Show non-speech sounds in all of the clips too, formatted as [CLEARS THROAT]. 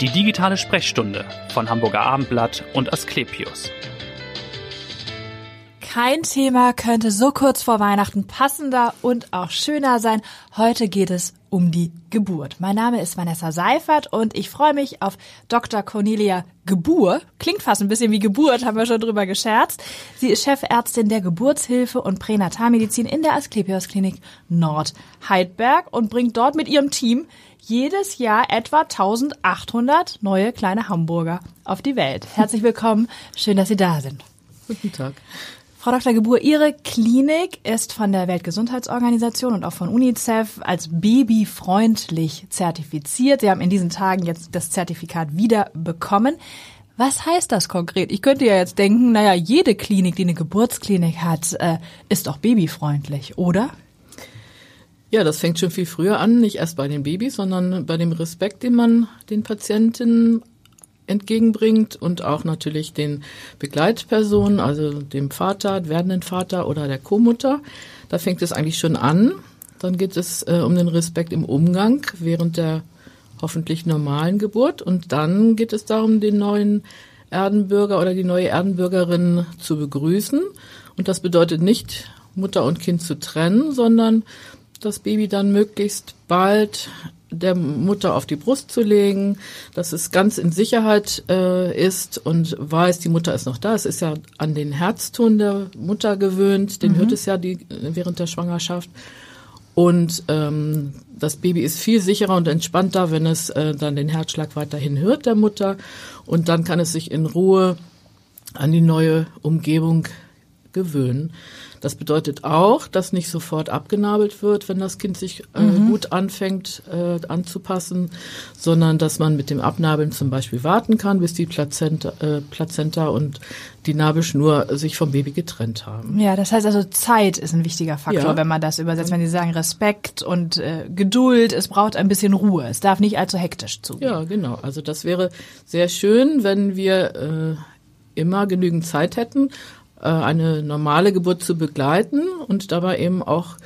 Die digitale Sprechstunde von Hamburger Abendblatt und Asklepios. Kein Thema könnte so kurz vor Weihnachten passender und auch schöner sein. Heute geht es um die Geburt. Mein Name ist Vanessa Seifert und ich freue mich auf Dr. Cornelia Gebur. Klingt fast ein bisschen wie Geburt, haben wir schon drüber gescherzt. Sie ist Chefärztin der Geburtshilfe und Pränatalmedizin in der Asklepios Klinik Nord Heidberg und bringt dort mit ihrem Team jedes Jahr etwa 1800 neue kleine Hamburger auf die Welt. Herzlich willkommen. Schön, dass Sie da sind. Guten Tag. Frau Dr. Gebur, Ihre Klinik ist von der Weltgesundheitsorganisation und auch von UNICEF als babyfreundlich zertifiziert. Sie haben in diesen Tagen jetzt das Zertifikat wieder bekommen. Was heißt das konkret? Ich könnte ja jetzt denken, naja, jede Klinik, die eine Geburtsklinik hat, äh, ist auch babyfreundlich, oder? Ja, das fängt schon viel früher an, nicht erst bei den Babys, sondern bei dem Respekt, den man den Patienten entgegenbringt und auch natürlich den Begleitpersonen, also dem Vater, werdenden Vater oder der Co-Mutter. Da fängt es eigentlich schon an. Dann geht es äh, um den Respekt im Umgang während der hoffentlich normalen Geburt und dann geht es darum, den neuen Erdenbürger oder die neue Erdenbürgerin zu begrüßen. Und das bedeutet nicht, Mutter und Kind zu trennen, sondern das Baby dann möglichst bald der Mutter auf die Brust zu legen, dass es ganz in Sicherheit äh, ist und weiß, die Mutter ist noch da. Es ist ja an den Herzton der Mutter gewöhnt, den mhm. hört es ja die, während der Schwangerschaft. Und ähm, das Baby ist viel sicherer und entspannter, wenn es äh, dann den Herzschlag weiterhin hört der Mutter. Und dann kann es sich in Ruhe an die neue Umgebung gewöhnen. Das bedeutet auch, dass nicht sofort abgenabelt wird, wenn das Kind sich äh, mhm. gut anfängt äh, anzupassen, sondern dass man mit dem Abnabeln zum Beispiel warten kann, bis die Plazenta, äh, Plazenta und die Nabelschnur sich vom Baby getrennt haben. Ja, das heißt also Zeit ist ein wichtiger Faktor, ja. wenn man das übersetzt. Wenn Sie sagen Respekt und äh, Geduld, es braucht ein bisschen Ruhe. Es darf nicht allzu hektisch zugehen. Ja, genau. Also das wäre sehr schön, wenn wir äh, immer genügend Zeit hätten, eine normale Geburt zu begleiten und dabei eben auch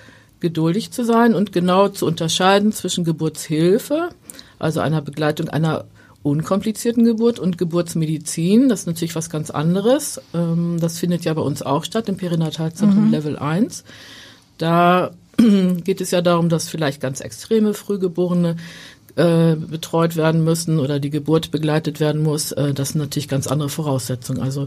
geduldig zu sein und genau zu unterscheiden zwischen Geburtshilfe, also einer Begleitung einer unkomplizierten Geburt und Geburtsmedizin. Das ist natürlich was ganz anderes. Ähm, das findet ja bei uns auch statt im Perinatalzentrum mhm. Level 1. Da [CLEARS THROAT] geht es ja darum, dass vielleicht ganz extreme Frühgeborene äh, betreut werden müssen oder die Geburt begleitet werden muss. Äh, das sind natürlich ganz andere Voraussetzungen. Also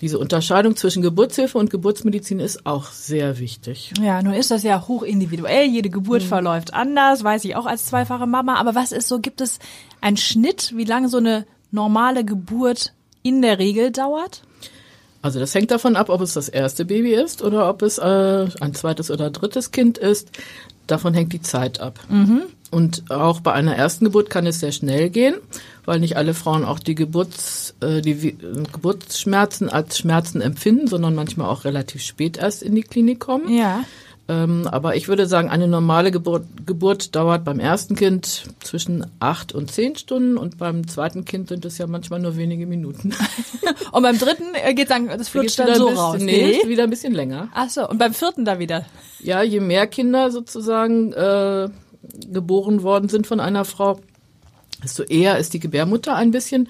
diese Unterscheidung zwischen Geburtshilfe und Geburtsmedizin ist auch sehr wichtig. Ja, nur ist das ja hoch individuell. Jede Geburt mhm. verläuft anders, weiß ich auch als zweifache Mama. Aber was ist so, gibt es einen Schnitt, wie lange so eine normale Geburt in der Regel dauert? Also das hängt davon ab, ob es das erste Baby ist oder ob es äh, ein zweites oder drittes Kind ist. Davon hängt die Zeit ab. Mhm. Und auch bei einer ersten Geburt kann es sehr schnell gehen, weil nicht alle Frauen auch die, Geburts, äh, die Geburtsschmerzen als Schmerzen empfinden, sondern manchmal auch relativ spät erst in die Klinik kommen. Ja. Ähm, aber ich würde sagen, eine normale Geburt, Geburt dauert beim ersten Kind zwischen acht und zehn Stunden und beim zweiten Kind sind es ja manchmal nur wenige Minuten. [LAUGHS] und beim dritten äh, geht dann, das flutscht dann so raus. Nee, nee, wieder ein bisschen länger. Ach so, und beim vierten da wieder? Ja, je mehr Kinder sozusagen äh, geboren worden sind von einer Frau, desto eher ist die Gebärmutter ein bisschen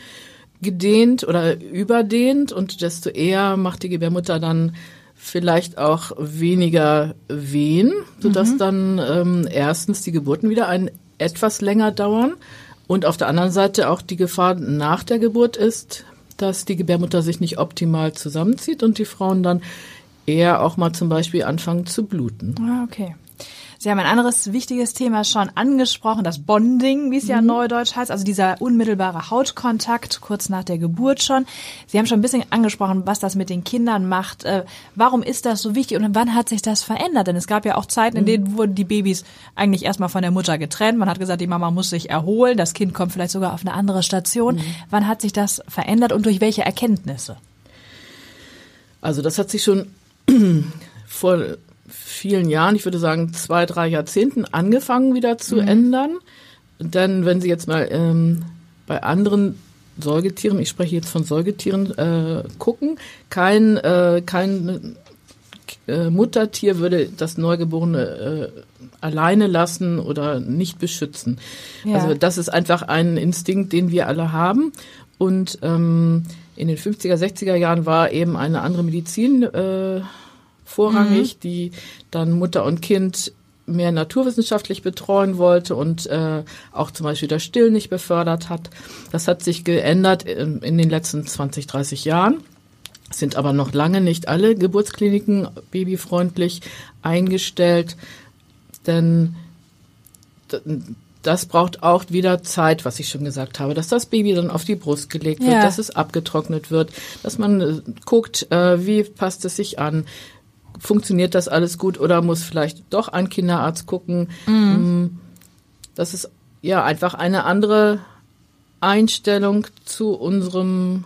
gedehnt oder überdehnt und desto eher macht die Gebärmutter dann vielleicht auch weniger Wehen, sodass mhm. dann ähm, erstens die Geburten wieder ein etwas länger dauern und auf der anderen Seite auch die Gefahr nach der Geburt ist, dass die Gebärmutter sich nicht optimal zusammenzieht und die Frauen dann eher auch mal zum Beispiel anfangen zu bluten. Ah, okay. Sie haben ein anderes wichtiges Thema schon angesprochen, das Bonding, wie es ja mhm. neudeutsch heißt, also dieser unmittelbare Hautkontakt kurz nach der Geburt schon. Sie haben schon ein bisschen angesprochen, was das mit den Kindern macht. Äh, warum ist das so wichtig und wann hat sich das verändert? Denn es gab ja auch Zeiten, in mhm. denen wurden die Babys eigentlich erstmal von der Mutter getrennt. Man hat gesagt, die Mama muss sich erholen, das Kind kommt vielleicht sogar auf eine andere Station. Mhm. Wann hat sich das verändert und durch welche Erkenntnisse? Also das hat sich schon [CLEARS THROAT] vor vielen Jahren, ich würde sagen zwei, drei Jahrzehnten angefangen wieder zu mhm. ändern. Denn wenn Sie jetzt mal ähm, bei anderen Säugetieren, ich spreche jetzt von Säugetieren, äh, gucken, kein, äh, kein äh, Muttertier würde das Neugeborene äh, alleine lassen oder nicht beschützen. Ja. Also das ist einfach ein Instinkt, den wir alle haben. Und ähm, in den 50er, 60er Jahren war eben eine andere Medizin vorrangig, die dann Mutter und Kind mehr naturwissenschaftlich betreuen wollte und äh, auch zum Beispiel das Stillen nicht befördert hat. Das hat sich geändert in, in den letzten 20, 30 Jahren. Es sind aber noch lange nicht alle Geburtskliniken babyfreundlich eingestellt, denn das braucht auch wieder Zeit, was ich schon gesagt habe, dass das Baby dann auf die Brust gelegt wird, Ja. dass es abgetrocknet wird, dass man äh, guckt, äh, wie passt es sich an, funktioniert das alles gut oder muss vielleicht doch ein Kinderarzt gucken. Mm, Das ist ja einfach eine andere Einstellung zu unserem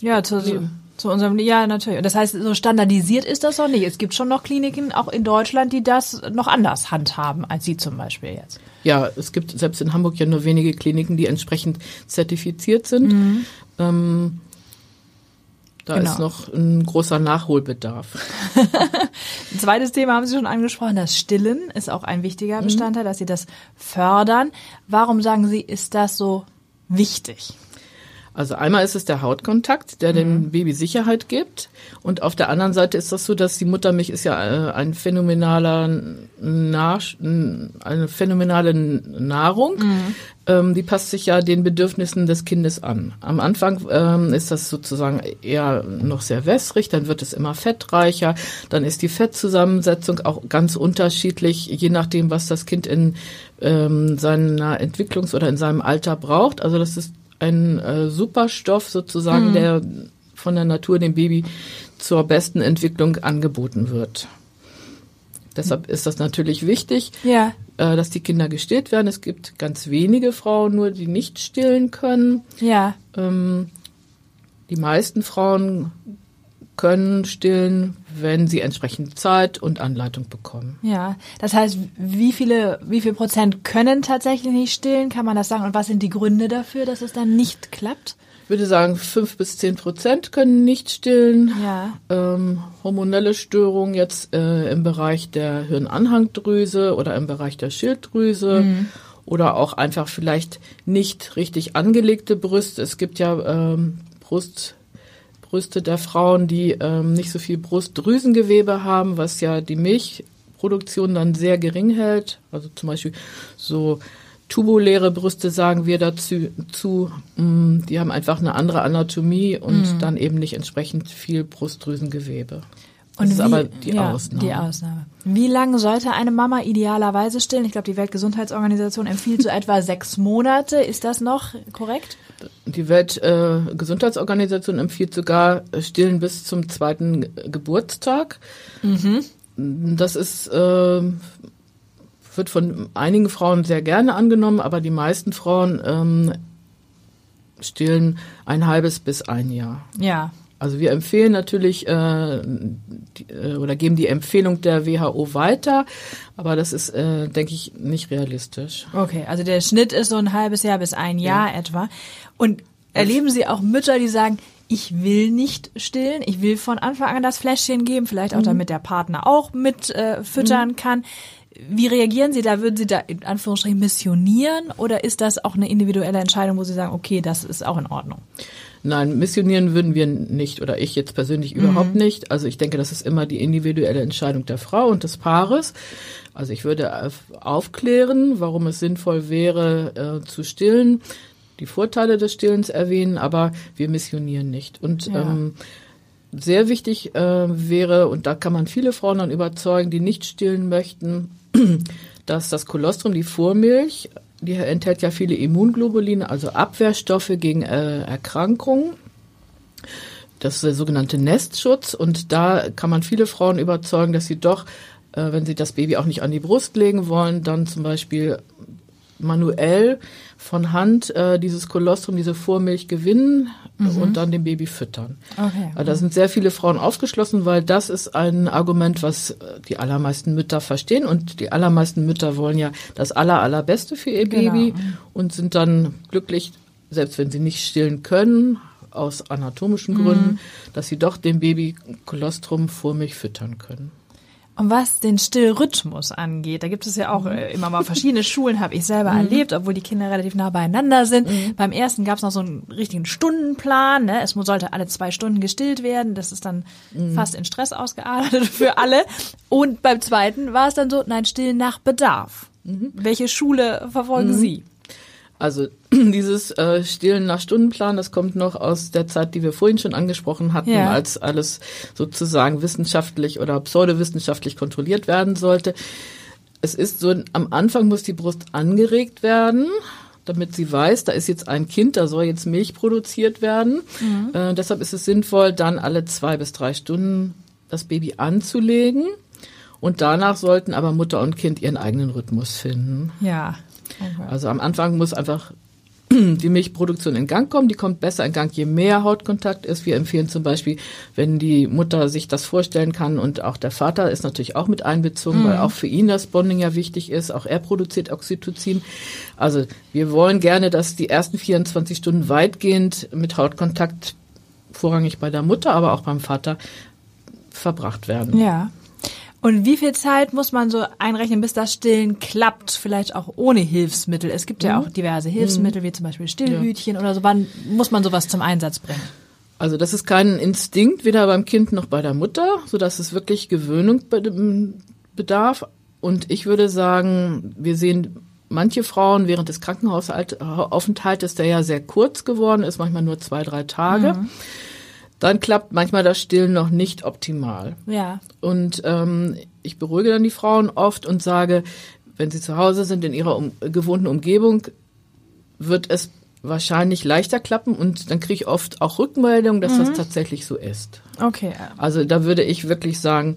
Ja, zu, zu, Leben. zu unserem, ja, natürlich. Und das heißt, so standardisiert ist das noch nicht. Es gibt schon noch Kliniken, auch in Deutschland, die das noch anders handhaben, als Sie zum Beispiel jetzt. Ja, es gibt selbst in Hamburg ja nur wenige Kliniken, die entsprechend zertifiziert sind. Ähm, da Genau. ist noch ein großer Nachholbedarf. [LAUGHS] Ein zweites Thema haben Sie schon angesprochen, das Stillen ist auch ein wichtiger Bestandteil, dass Sie das fördern. Warum sagen Sie, ist das so wichtig? Also einmal ist es der Hautkontakt, der dem Baby Sicherheit gibt. Und auf der anderen Seite ist das so, dass die Muttermilch ist ja äh, ein phänomenaler Nach eine phänomenale Nahrung. Ähm, die passt sich ja den Bedürfnissen des Kindes an. Am Anfang ähm, ist das sozusagen eher noch sehr wässrig, dann wird es immer fettreicher, dann ist die Fettzusammensetzung auch ganz unterschiedlich, je nachdem, was das Kind in ähm, seiner Entwicklungs- oder in seinem Alter braucht. Also das ist ein äh, Superstoff sozusagen, der von der Natur dem Baby zur besten Entwicklung angeboten wird. Deshalb ist das natürlich wichtig, Ja. äh, dass die Kinder gestillt werden. Es gibt ganz wenige Frauen nur, die nicht stillen können. Ja. Ähm, die meisten Frauen können stillen, wenn sie entsprechend Zeit und Anleitung bekommen. Ja, das heißt, wie viele, wie viel Prozent können tatsächlich nicht stillen? Kann man das sagen? Und was sind die Gründe dafür, dass es dann nicht klappt? Ich würde sagen, fünf bis zehn Prozent können nicht stillen. Ja. ähm, hormonelle Störungen jetzt äh, im Bereich der Hirnanhangdrüse oder im Bereich der Schilddrüse oder auch einfach vielleicht nicht richtig angelegte Brüste. Es gibt ja ähm, Brust, Brüste der Frauen, die ähm, nicht so viel Brustdrüsengewebe haben, was ja die Milchproduktion dann sehr gering hält. Also zum Beispiel so tubuläre Brüste sagen wir dazu, zu, mh, die haben einfach eine andere Anatomie und dann eben nicht entsprechend viel Brustdrüsengewebe. Das ist aber die ja, Ausnahme. Die Ausnahme. Wie lange sollte eine Mama idealerweise stillen? Ich glaube, die Weltgesundheitsorganisation empfiehlt so [LAUGHS] etwa sechs Monate. Ist das noch korrekt? Die Weltgesundheitsorganisation äh, empfiehlt sogar äh, Stillen bis zum zweiten Ge- Geburtstag. Das ist äh, wird von einigen Frauen sehr gerne angenommen, aber die meisten Frauen ähm, stillen ein halbes bis ein Jahr. Ja. Also wir empfehlen natürlich äh, die, äh, oder geben die Empfehlung der WHO weiter, aber das ist, äh, denke ich, nicht realistisch. Okay, also der Schnitt ist so ein halbes Jahr bis ein Jahr etwa. Und erleben Sie auch Mütter, die sagen, ich will nicht stillen, ich will von Anfang an das Fläschchen geben, vielleicht auch damit der Partner auch mit äh, füttern kann. Wie reagieren Sie da? Würden Sie da in Anführungsstrichen missionieren oder ist das auch eine individuelle Entscheidung, wo Sie sagen, okay, das ist auch in Ordnung? Nein, missionieren würden wir nicht oder ich jetzt persönlich überhaupt nicht. Also ich denke, das ist immer die individuelle Entscheidung der Frau und des Paares. Also ich würde auf- aufklären, warum es sinnvoll wäre, äh, zu stillen, die Vorteile des Stillens erwähnen, aber wir missionieren nicht. Und Ja. ähm, sehr wichtig äh, wäre, und da kann man viele Frauen dann überzeugen, die nicht stillen möchten, dass das Kolostrum, die Vormilch, die enthält ja viele Immunglobuline, also Abwehrstoffe gegen äh, Erkrankungen. Das ist der sogenannte Nestschutz. Und da kann man viele Frauen überzeugen, dass sie doch, äh, wenn sie das Baby auch nicht an die Brust legen wollen, dann zum Beispiel manuell von Hand äh, dieses Kolostrum, diese Vormilch gewinnen und dann dem Baby füttern. Okay. Also da sind sehr viele Frauen aufgeschlossen, weil das ist ein Argument, was äh, die allermeisten Mütter verstehen und die allermeisten Mütter wollen ja das aller allerbeste für ihr Genau. Baby und sind dann glücklich, selbst wenn sie nicht stillen können, aus anatomischen Gründen, dass sie doch dem Baby Kolostrum vor mich füttern können. Und was den Stillrhythmus angeht, da gibt es ja auch äh, immer mal verschiedene Schulen, habe ich selber erlebt, obwohl die Kinder relativ nah beieinander sind. Beim ersten gab es noch so einen richtigen Stundenplan. Ne? Es sollte alle zwei Stunden gestillt werden. Das ist dann fast in Stress ausgeartet [LAUGHS] für alle. Und beim zweiten war es dann so, nein, stillen nach Bedarf. Welche Schule verfolgen Sie? Also [CLEARS THROAT] dieses äh, Stillen nach Stundenplan, das kommt noch aus der Zeit, die wir vorhin schon angesprochen hatten, Ja. als alles sozusagen wissenschaftlich oder pseudowissenschaftlich kontrolliert werden sollte. Es ist so, am Anfang muss die Brust angeregt werden, damit sie weiß, da ist jetzt ein Kind, da soll jetzt Milch produziert werden. Äh, deshalb ist es sinnvoll, dann alle zwei bis drei Stunden das Baby anzulegen. Und danach sollten aber Mutter und Kind ihren eigenen Rhythmus finden. Ja. Also am Anfang muss einfach [CLEARS THROAT] die Milchproduktion in Gang kommen. Die kommt besser in Gang, je mehr Hautkontakt ist. Wir empfehlen zum Beispiel, wenn die Mutter sich das vorstellen kann und auch der Vater ist natürlich auch mit einbezogen, weil auch für ihn das Bonding ja wichtig ist. Auch er produziert Oxytocin. Also wir wollen gerne, dass die ersten 24 Stunden weitgehend mit Hautkontakt vorrangig bei der Mutter, aber auch beim Vater verbracht werden. Ja. Und wie viel Zeit muss man so einrechnen, bis das Stillen klappt? Vielleicht auch ohne Hilfsmittel. Es gibt ja auch diverse Hilfsmittel, wie zum Beispiel Stillhütchen oder so. Wann muss man sowas zum Einsatz bringen? Also das ist kein Instinkt, weder beim Kind noch bei der Mutter, so dass es wirklich Gewöhnung be- bedarf. Und ich würde sagen, wir sehen manche Frauen während des Krankenhausaufenthaltes, der ja sehr kurz geworden ist, manchmal nur zwei, drei Tage, dann klappt manchmal das Stillen noch nicht optimal. Ja. Und ähm, ich beruhige dann die Frauen oft und sage, wenn sie zu Hause sind in ihrer um, gewohnten Umgebung, wird es wahrscheinlich leichter klappen und dann kriege ich oft auch Rückmeldung, dass das tatsächlich so ist. Okay. Also da würde ich wirklich sagen,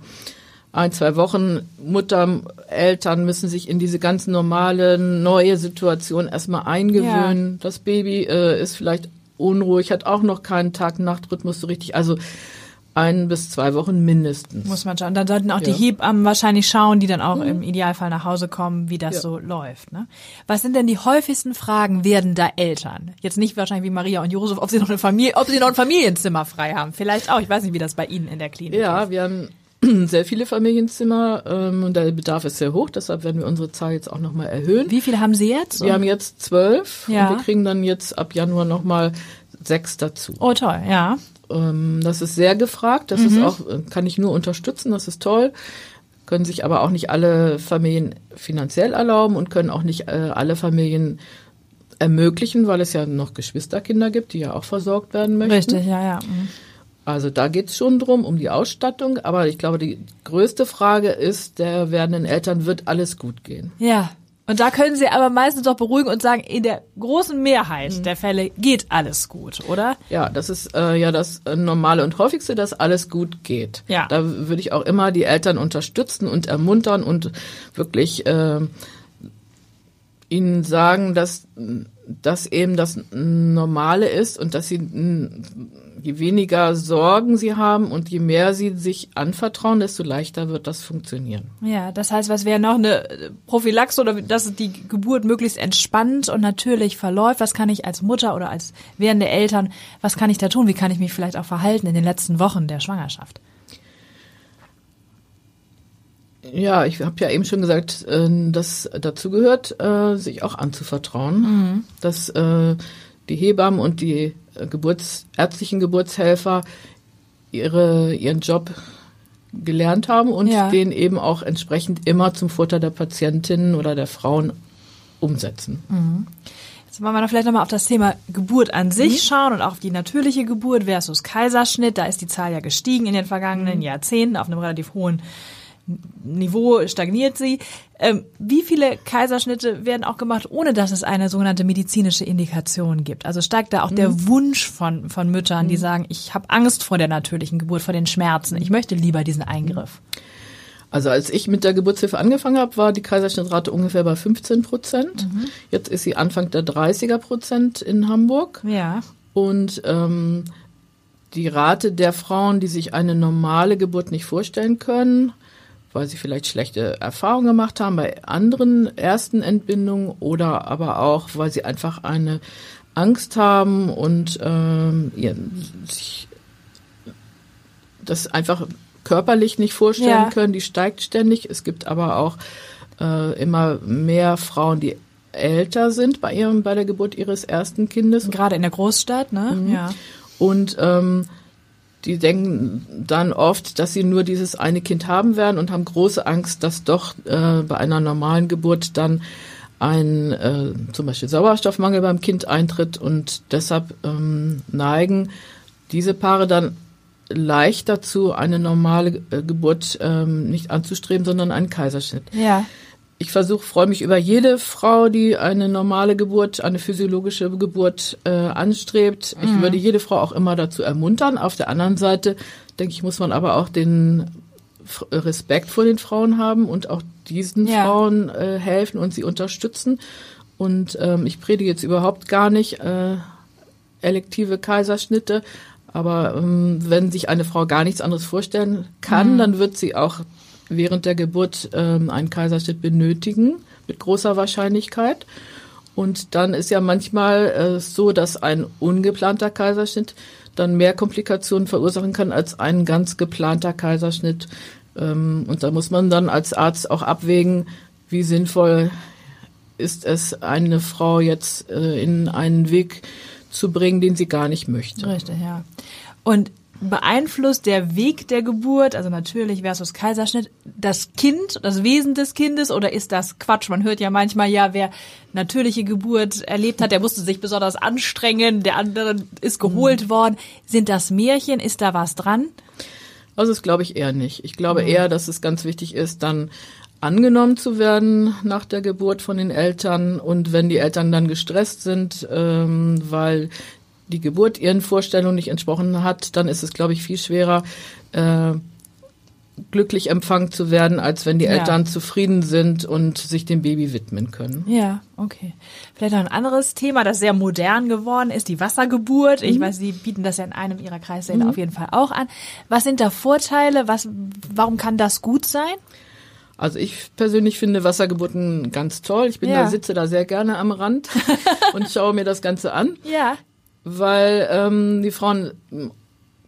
ein, zwei Wochen Mutter, Eltern müssen sich in diese ganz normale, neue Situation erstmal eingewöhnen. Das Baby äh, ist vielleicht unruhig, hat auch noch keinen Tag-Nacht-Rhythmus so richtig. Also ein bis zwei Wochen mindestens. Muss man schauen. Dann sollten auch die Ja. Hebammen wahrscheinlich schauen, die dann auch im Idealfall nach Hause kommen, wie das Ja. so läuft. Ne? Was sind denn die häufigsten Fragen werdender Eltern? Jetzt nicht wahrscheinlich wie Maria und Josef, ob sie noch eine Familie, ob sie noch ein Familienzimmer frei haben. Vielleicht auch. Ich weiß nicht, wie das bei Ihnen in der Klinik ist. Ja, wir haben [CLEARS THROAT] sehr viele Familienzimmer ähm, und der Bedarf ist sehr hoch, deshalb werden wir unsere Zahl jetzt auch nochmal erhöhen. Wie viele haben Sie jetzt? Wir haben jetzt zwölf Ja. und wir kriegen dann jetzt ab Januar nochmal sechs dazu. oh, toll, ja. Ähm, das ist sehr gefragt, das ist auch, äh, kann ich nur unterstützen, das ist toll. Können sich aber auch nicht alle Familien finanziell erlauben und können auch nicht äh, alle Familien ermöglichen, weil es ja noch Geschwisterkinder gibt, die ja auch versorgt werden möchten. Richtig, ja, ja. Mhm. Also da geht's schon drum, um die Ausstattung. Aber ich glaube, die größte Frage ist der werdenden Eltern, wird alles gut gehen? Ja. Und da können Sie aber meistens auch beruhigen und sagen, in der großen Mehrheit der Fälle geht alles gut, oder? Ja, das ist äh, ja das äh, Normale und Häufigste, dass alles gut geht. Ja. Da würde ich auch immer die Eltern unterstützen und ermuntern und wirklich äh, ihnen sagen, dass das eben das Normale ist und dass sie je weniger Sorgen sie haben und je mehr sie sich anvertrauen, desto leichter wird das funktionieren. Ja, das heißt, was wäre noch eine Prophylaxe oder dass die Geburt möglichst entspannt und natürlich verläuft? Was kann ich als Mutter oder als werdende Eltern, was kann ich da tun? Wie kann ich mich vielleicht auch verhalten in den letzten Wochen der Schwangerschaft? Ja, ich habe ja eben schon gesagt, äh, dass dazu gehört, äh, sich auch anzuvertrauen, dass äh, die Hebammen und die Geburts ärztlichen Geburtshelfer ihre ihren Job gelernt haben und Ja. den eben auch entsprechend immer zum Vorteil der Patientinnen oder der Frauen umsetzen. Jetzt wollen wir noch vielleicht nochmal auf das Thema Geburt an sich schauen und auch auf die natürliche Geburt versus Kaiserschnitt. Da ist die Zahl ja gestiegen in den vergangenen Jahrzehnten auf einem relativ hohen Niveau stagniert sie. Ähm, wie viele Kaiserschnitte werden auch gemacht, ohne dass es eine sogenannte medizinische Indikation gibt? Also steigt da auch der Wunsch von, von Müttern, die sagen, ich habe Angst vor der natürlichen Geburt, vor den Schmerzen, ich möchte lieber diesen Eingriff. Also als ich mit der Geburtshilfe angefangen habe, war die Kaiserschnittrate ungefähr bei 15 Prozent. Jetzt ist sie Anfang der 30er Prozent in Hamburg. Ja. Und ähm, die Rate der Frauen, die sich eine normale Geburt nicht vorstellen können, weil sie vielleicht schlechte Erfahrungen gemacht haben bei anderen ersten Entbindungen oder aber auch, weil sie einfach eine Angst haben und ähm, ja, sich das einfach körperlich nicht vorstellen Ja. können. Die steigt ständig. Es gibt aber auch äh, immer mehr Frauen, die älter sind bei ihrem bei der Geburt ihres ersten Kindes Gerade in der Großstadt, ne? Ja. und ähm, die denken dann oft, dass sie nur dieses eine Kind haben werden und haben große Angst, dass doch äh, bei einer normalen Geburt dann ein äh, zum Beispiel Sauerstoffmangel beim Kind eintritt und deshalb ähm, neigen diese Paare dann leicht dazu, eine normale äh, Geburt ähm, nicht anzustreben, sondern einen Kaiserschnitt. Ja. Ich versuche, freue mich über jede Frau, die eine normale Geburt, eine physiologische Geburt äh, anstrebt. Ich würde jede Frau auch immer dazu ermuntern. Auf der anderen Seite, denke ich, muss man aber auch den F- Respekt vor den Frauen haben und auch diesen Ja. Frauen äh, helfen und sie unterstützen. Und ähm, ich predige jetzt überhaupt gar nicht äh, elektive Kaiserschnitte. Aber ähm, wenn sich eine Frau gar nichts anderes vorstellen kann, dann wird sie auch während der Geburt ähm, einen Kaiserschnitt benötigen, mit großer Wahrscheinlichkeit. Und dann ist ja manchmal äh, so, dass ein ungeplanter Kaiserschnitt dann mehr Komplikationen verursachen kann als ein ganz geplanter Kaiserschnitt. Ähm, und da muss man dann als Arzt auch abwägen, wie sinnvoll ist es, eine Frau jetzt äh, in einen Weg zu bringen, den sie gar nicht möchte. Richtig, ja. Und beeinflusst der Weg der Geburt, also natürlich versus Kaiserschnitt, das Kind, das Wesen des Kindes oder ist das Quatsch? Man hört ja manchmal, ja, wer natürliche Geburt erlebt hat, der musste sich besonders anstrengen, der andere ist geholt worden. Sind das Märchen? Ist da was dran? Also das glaube ich eher nicht. Ich glaube eher, dass es ganz wichtig ist, dann angenommen zu werden nach der Geburt von den Eltern und wenn die Eltern dann gestresst sind, ähm, weil die Geburt ihren Vorstellungen nicht entsprochen hat, dann ist es, glaube ich, viel schwerer, äh, glücklich empfangen zu werden, als wenn die Ja. Eltern zufrieden sind und sich dem Baby widmen können. Ja, okay. Vielleicht noch ein anderes Thema, das sehr modern geworden ist, die Wassergeburt. Ich weiß, Sie bieten das ja in einem Ihrer Kreissäle auf jeden Fall auch an. Was sind da Vorteile? Was, warum kann das gut sein? Also ich persönlich finde Wassergeburten ganz toll. Ich bin Ja. da, sitze da sehr gerne am Rand [LAUGHS] und schaue mir das Ganze an. Ja. Weil ähm, die Frauen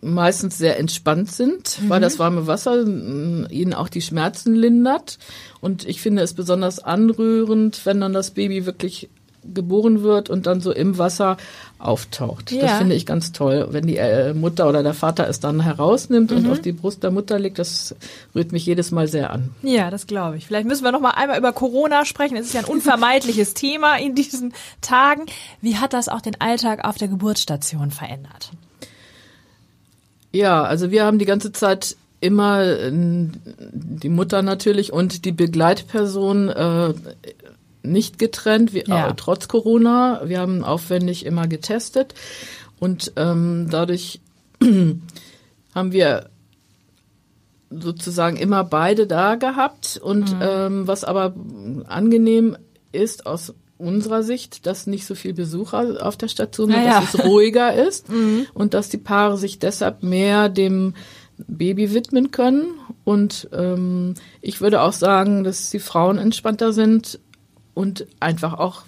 meistens sehr entspannt sind, weil das warme Wasser m, ihnen auch die Schmerzen lindert. Und ich finde es besonders anrührend, wenn dann das Baby wirklich geboren wird und dann so im Wasser auftaucht. Ja. Das finde ich ganz toll. Wenn die äh, Mutter oder der Vater es dann herausnimmt und auf die Brust der Mutter legt, das rührt mich jedes Mal sehr an. Ja, das glaube ich. Vielleicht müssen wir noch mal einmal über Corona sprechen. Es ist ja ein unvermeidliches [LAUGHS] Thema in diesen Tagen. Wie hat das auch den Alltag auf der Geburtsstation verändert? Ja, also wir haben die ganze Zeit immer äh, die Mutter natürlich und die Begleitperson äh, nicht getrennt, wir, Ja. äh, trotz Corona. Wir haben aufwendig immer getestet und ähm, dadurch [CLEARS THROAT] haben wir sozusagen immer beide da gehabt und ähm, was aber angenehm ist aus unserer Sicht, dass nicht so viel Besucher auf der Station sind, Ja, ja. dass es ruhiger ist [LAUGHS] und dass die Paare sich deshalb mehr dem Baby widmen können und ähm, ich würde auch sagen, dass die Frauen entspannter sind und einfach auch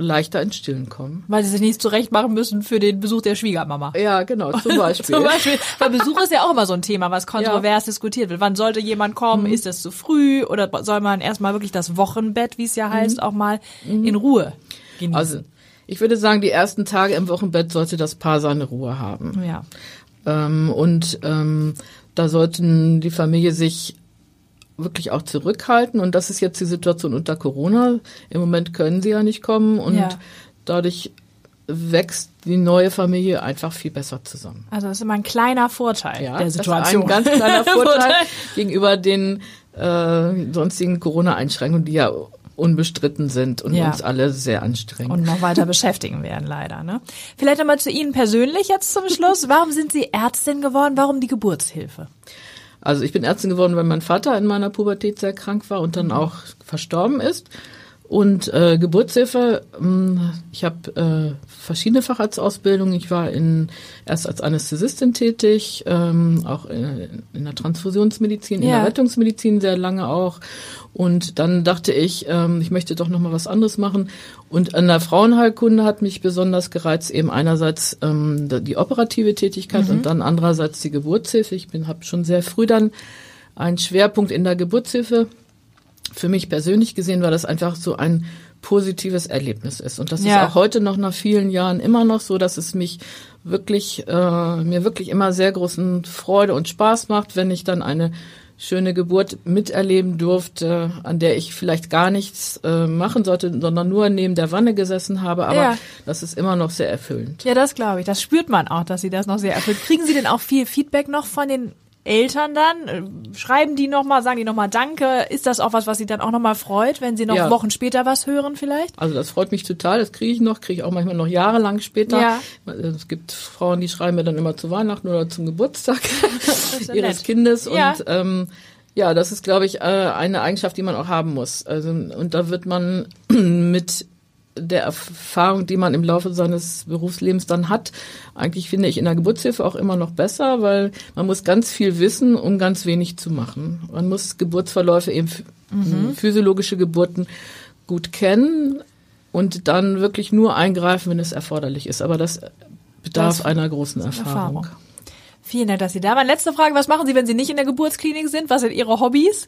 leichter ins Stillen kommen. Weil sie sich nicht zurecht machen müssen für den Besuch der Schwiegermama. Ja, genau, zum [LAUGHS] Beispiel. Zum Beispiel, weil Besuch ist ja auch immer so ein Thema, was kontrovers diskutiert wird. Wann sollte jemand kommen? Mhm. Ist es zu früh? Oder soll man erstmal wirklich das Wochenbett, wie es ja Mhm. heißt, auch mal in Ruhe genießen? Also ich würde sagen, die ersten Tage im Wochenbett sollte das Paar seine Ruhe haben. ja. Ähm, und ähm, da sollten die Familie sich wirklich auch zurückhalten. Und das ist jetzt die Situation unter Corona. Im Moment können sie ja nicht kommen und Ja. dadurch wächst die neue Familie einfach viel besser zusammen. Also das ist immer ein kleiner Vorteil Ja, der das ist Situation. ein ganz kleiner [LAUGHS] Vorteil gegenüber den äh, sonstigen Corona-Einschränkungen, die ja unbestritten sind und Ja. uns alle sehr anstrengen. und noch weiter beschäftigen werden, leider. Ne? Vielleicht nochmal zu Ihnen persönlich jetzt zum Schluss. Warum sind Sie Ärztin geworden? Warum die Geburtshilfe? Also ich bin Ärztin geworden, weil mein Vater in meiner Pubertät sehr krank war und dann auch verstorben ist. Und äh, Geburtshilfe, mh, ich habe äh, verschiedene Facharztausbildungen. Ich war in, erst als Anästhesistin tätig, ähm, auch in, in der Transfusionsmedizin, in Ja. der Rettungsmedizin sehr lange auch. Und dann dachte ich, ähm, ich möchte doch noch mal was anderes machen. Und an der Frauenheilkunde hat mich besonders gereizt, eben einerseits ähm, die operative Tätigkeit und dann andererseits die Geburtshilfe. Ich bin habe schon sehr früh dann einen Schwerpunkt in der Geburtshilfe für mich persönlich gesehen, weil das einfach so ein positives Erlebnis ist. Und das Ja. ist auch heute noch nach vielen Jahren immer noch so, dass es mich wirklich, äh, mir wirklich immer sehr großen Freude und Spaß macht, wenn ich dann eine schöne Geburt miterleben durfte, an der ich vielleicht gar nichts äh, machen sollte, sondern nur neben der Wanne gesessen habe. Aber Ja. das ist immer noch sehr erfüllend. Ja, das glaube ich. Das spürt man auch, dass Sie das noch sehr erfüllt. Kriegen Sie denn auch viel Feedback noch von den Eltern dann? Äh, Schreiben die nochmal, sagen die nochmal Danke? Ist das auch was, was Sie dann auch nochmal freut, wenn Sie noch Ja. Wochen später was hören vielleicht? Also das freut mich total, das kriege ich noch, kriege ich auch manchmal noch jahrelang später. Ja. Es gibt Frauen, die schreiben mir dann immer zu Weihnachten oder zum Geburtstag [LAUGHS] ja [LAUGHS] ihres nett. Kindes. Und ähm, ja, das ist, glaube ich, äh, eine Eigenschaft, die man auch haben muss. Also, und da wird man [CLEARS THROAT] mit der Erfahrung, die man im Laufe seines Berufslebens dann hat, eigentlich finde ich in der Geburtshilfe auch immer noch besser, weil man muss ganz viel wissen, um ganz wenig zu machen. Man muss Geburtsverläufe eben Mhm. physiologische Geburten gut kennen und dann wirklich nur eingreifen, wenn es erforderlich ist. Aber das bedarf Das- einer großen Erfahrung. Erfahrung. Vielen Dank, dass Sie da waren. Letzte Frage, was machen Sie, wenn Sie nicht in der Geburtsklinik sind? Was sind Ihre Hobbys?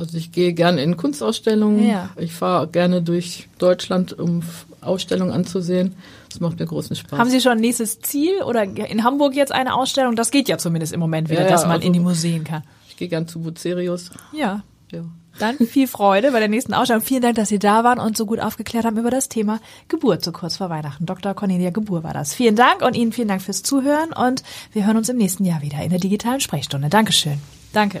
Also ich gehe gerne in Kunstausstellungen. Ja. Ich fahre gerne durch Deutschland, um Ausstellungen anzusehen. Das macht mir großen Spaß. Haben Sie schon ein nächstes Ziel oder in Hamburg jetzt eine Ausstellung? Das geht ja zumindest im Moment wieder, Ja, ja, dass man also- in die Museen kann. ich gehe gern zu Bucerius. Ja. Ja. Dann viel Freude bei der nächsten Ausstellung. Vielen Dank, dass Sie da waren und so gut aufgeklärt haben über das Thema Geburt so kurz vor Weihnachten. Dr. Cornelia Gebur war das. Vielen Dank und Ihnen vielen Dank fürs Zuhören und wir hören uns im nächsten Jahr wieder in der digitalen Sprechstunde. Dankeschön. Danke.